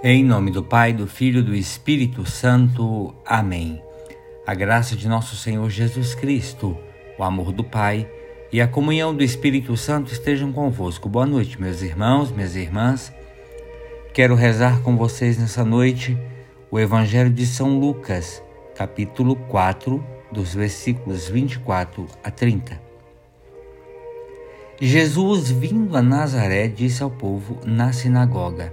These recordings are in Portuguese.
Em nome do Pai, do Filho e do Espírito Santo. Amém. A graça de nosso Senhor Jesus Cristo, o amor do Pai e a comunhão do Espírito Santo estejam convosco. Boa noite, meus irmãos, minhas irmãs. Quero rezar com vocês nessa noite o Evangelho de São Lucas, capítulo 4, dos versículos 24 a 30. Jesus, vindo a Nazaré, disse ao povo na sinagoga: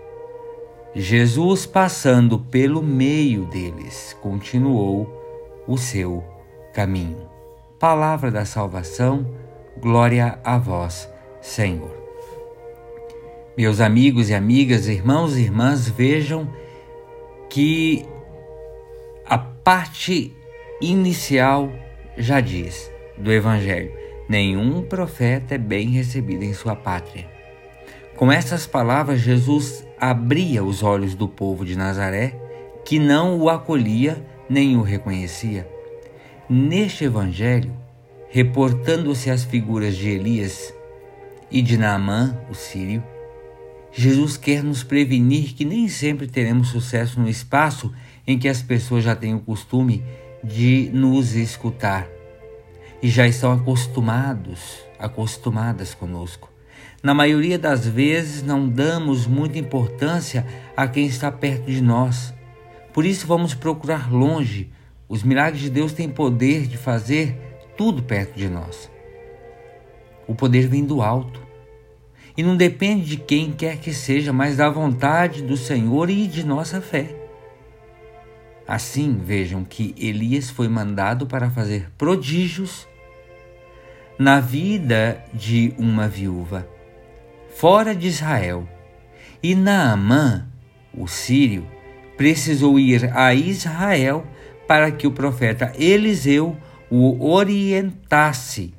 Jesus, passando pelo meio deles, continuou o seu caminho. Palavra da salvação, glória a vós, Senhor. Meus amigos e amigas, irmãos e irmãs, vejam que a parte inicial já diz do Evangelho: nenhum profeta é bem recebido em sua pátria. Com essas palavras, Jesus abria os olhos do povo de Nazaré, que não o acolhia nem o reconhecia. Neste evangelho, reportando-se às figuras de Elias e de Naamã, o sírio, Jesus quer nos prevenir que nem sempre teremos sucesso no espaço em que as pessoas já têm o costume de nos escutar e já estão acostumados, acostumadas conosco. Na maioria das vezes, não damos muita importância a quem está perto de nós. Por isso, vamos procurar longe. Os milagres de Deus têm poder de fazer tudo perto de nós. O poder vem do alto. E não depende de quem quer que seja, mas da vontade do Senhor e de nossa fé. Assim, vejam que Elias foi mandado para fazer prodígios na vida de uma viúva fora de Israel. E Naamã, o sírio, precisou ir a Israel para que o profeta Eliseu o orientasse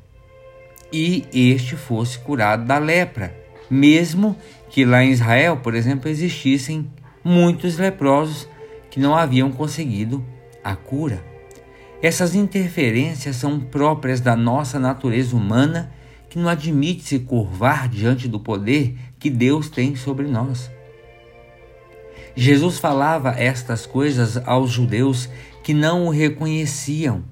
e este fosse curado da lepra, mesmo que lá em Israel, por exemplo, existissem muitos leprosos que não haviam conseguido a cura. Essas interferências são próprias da nossa natureza humana que não admite se curvar diante do poder que Deus tem sobre nós. Jesus falava estas coisas aos judeus que não o reconheciam,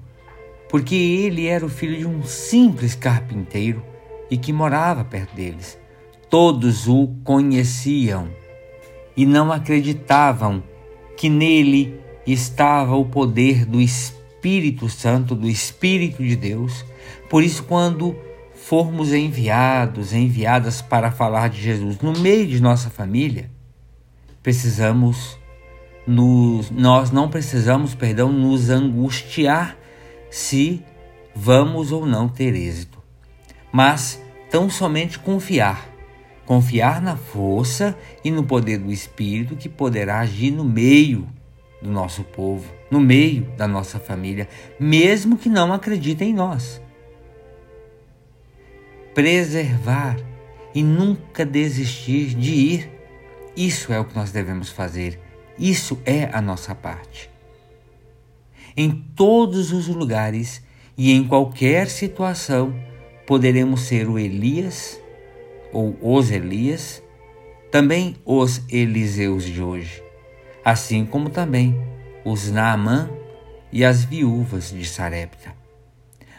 porque ele era o filho de um simples carpinteiro e que morava perto deles. Todos o conheciam e não acreditavam que nele estava o poder do Espírito Santo, do Espírito de Deus. Por isso, quando formos enviados, enviadas para falar de Jesus no meio de nossa família, precisamos nos, nós não precisamos, perdão, nos angustiar se vamos ou não ter êxito, mas tão somente confiar, confiar na força e no poder do Espírito que poderá agir no meio do nosso povo, no meio da nossa família, mesmo que não acreditem em nós preservar e nunca desistir de ir. Isso é o que nós devemos fazer. Isso é a nossa parte. Em todos os lugares e em qualquer situação, poderemos ser o Elias ou os Elias, também os Eliseus de hoje, assim como também os Naamã e as viúvas de Sarepta.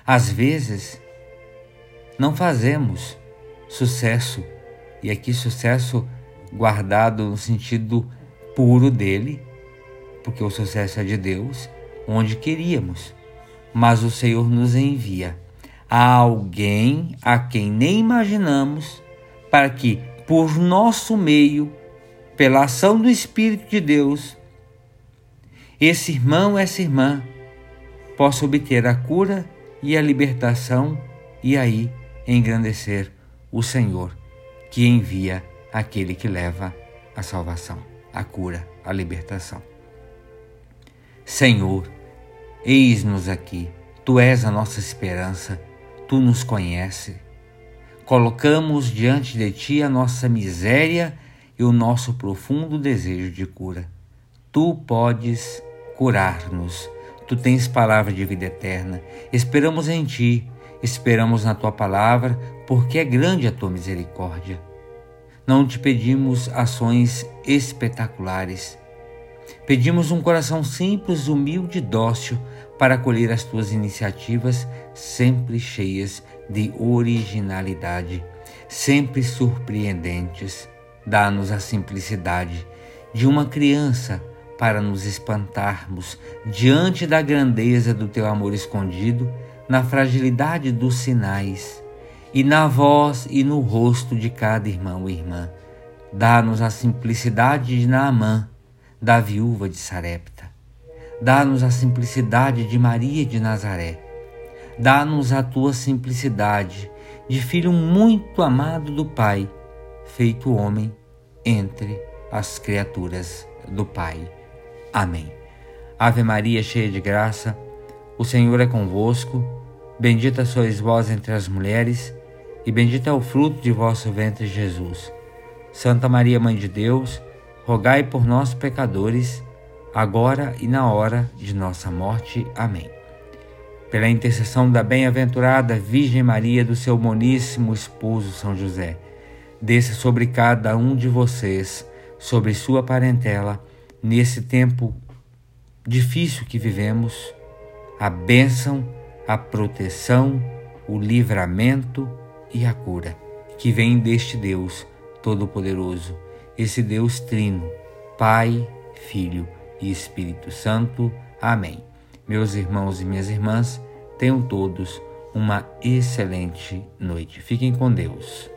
Às vezes, não fazemos sucesso, e aqui sucesso guardado no sentido puro dele, porque o sucesso é de Deus, onde queríamos. Mas o Senhor nos envia a alguém a quem nem imaginamos, para que, por nosso meio, pela ação do Espírito de Deus, esse irmão, essa irmã, possa obter a cura e a libertação e aí engrandecer o Senhor que envia aquele que leva a salvação, a cura, a libertação. Senhor, eis-nos aqui, tu és a nossa esperança, tu nos conheces. Colocamos diante de ti a nossa miséria e o nosso profundo desejo de cura. Tu podes curar-nos. Tu tens palavra de vida eterna. Esperamos em ti, esperamos na tua palavra, porque é grande a tua misericórdia. Não te pedimos ações espetaculares. Pedimos um coração simples, humilde e dócil para acolher as tuas iniciativas, sempre cheias de originalidade, sempre surpreendentes. Dá-nos a simplicidade de uma criança para nos espantarmos diante da grandeza do teu amor escondido, na fragilidade dos sinais e na voz e no rosto de cada irmão e irmã. Dá-nos a simplicidade de Naamã, da viúva de Sarepta. Dá-nos a simplicidade de Maria de Nazaré. Dá-nos a tua simplicidade de filho muito amado do Pai, feito homem entre as criaturas do Pai. Amém. Ave Maria, cheia de graça, o Senhor é convosco. Bendita sois vós entre as mulheres, e bendito é o fruto de vosso ventre, Jesus. Santa Maria, Mãe de Deus, rogai por nós, pecadores, agora e na hora de nossa morte. Amém. Pela intercessão da bem-aventurada Virgem Maria, do seu moníssimo esposo São José, desça sobre cada um de vocês, sobre sua parentela, nesse tempo difícil que vivemos, a bênção, a proteção, o livramento e a cura que vem deste Deus Todo-Poderoso, esse Deus Trino, Pai, Filho e Espírito Santo. Amém. Meus irmãos e minhas irmãs, tenham todos uma excelente noite. Fiquem com Deus.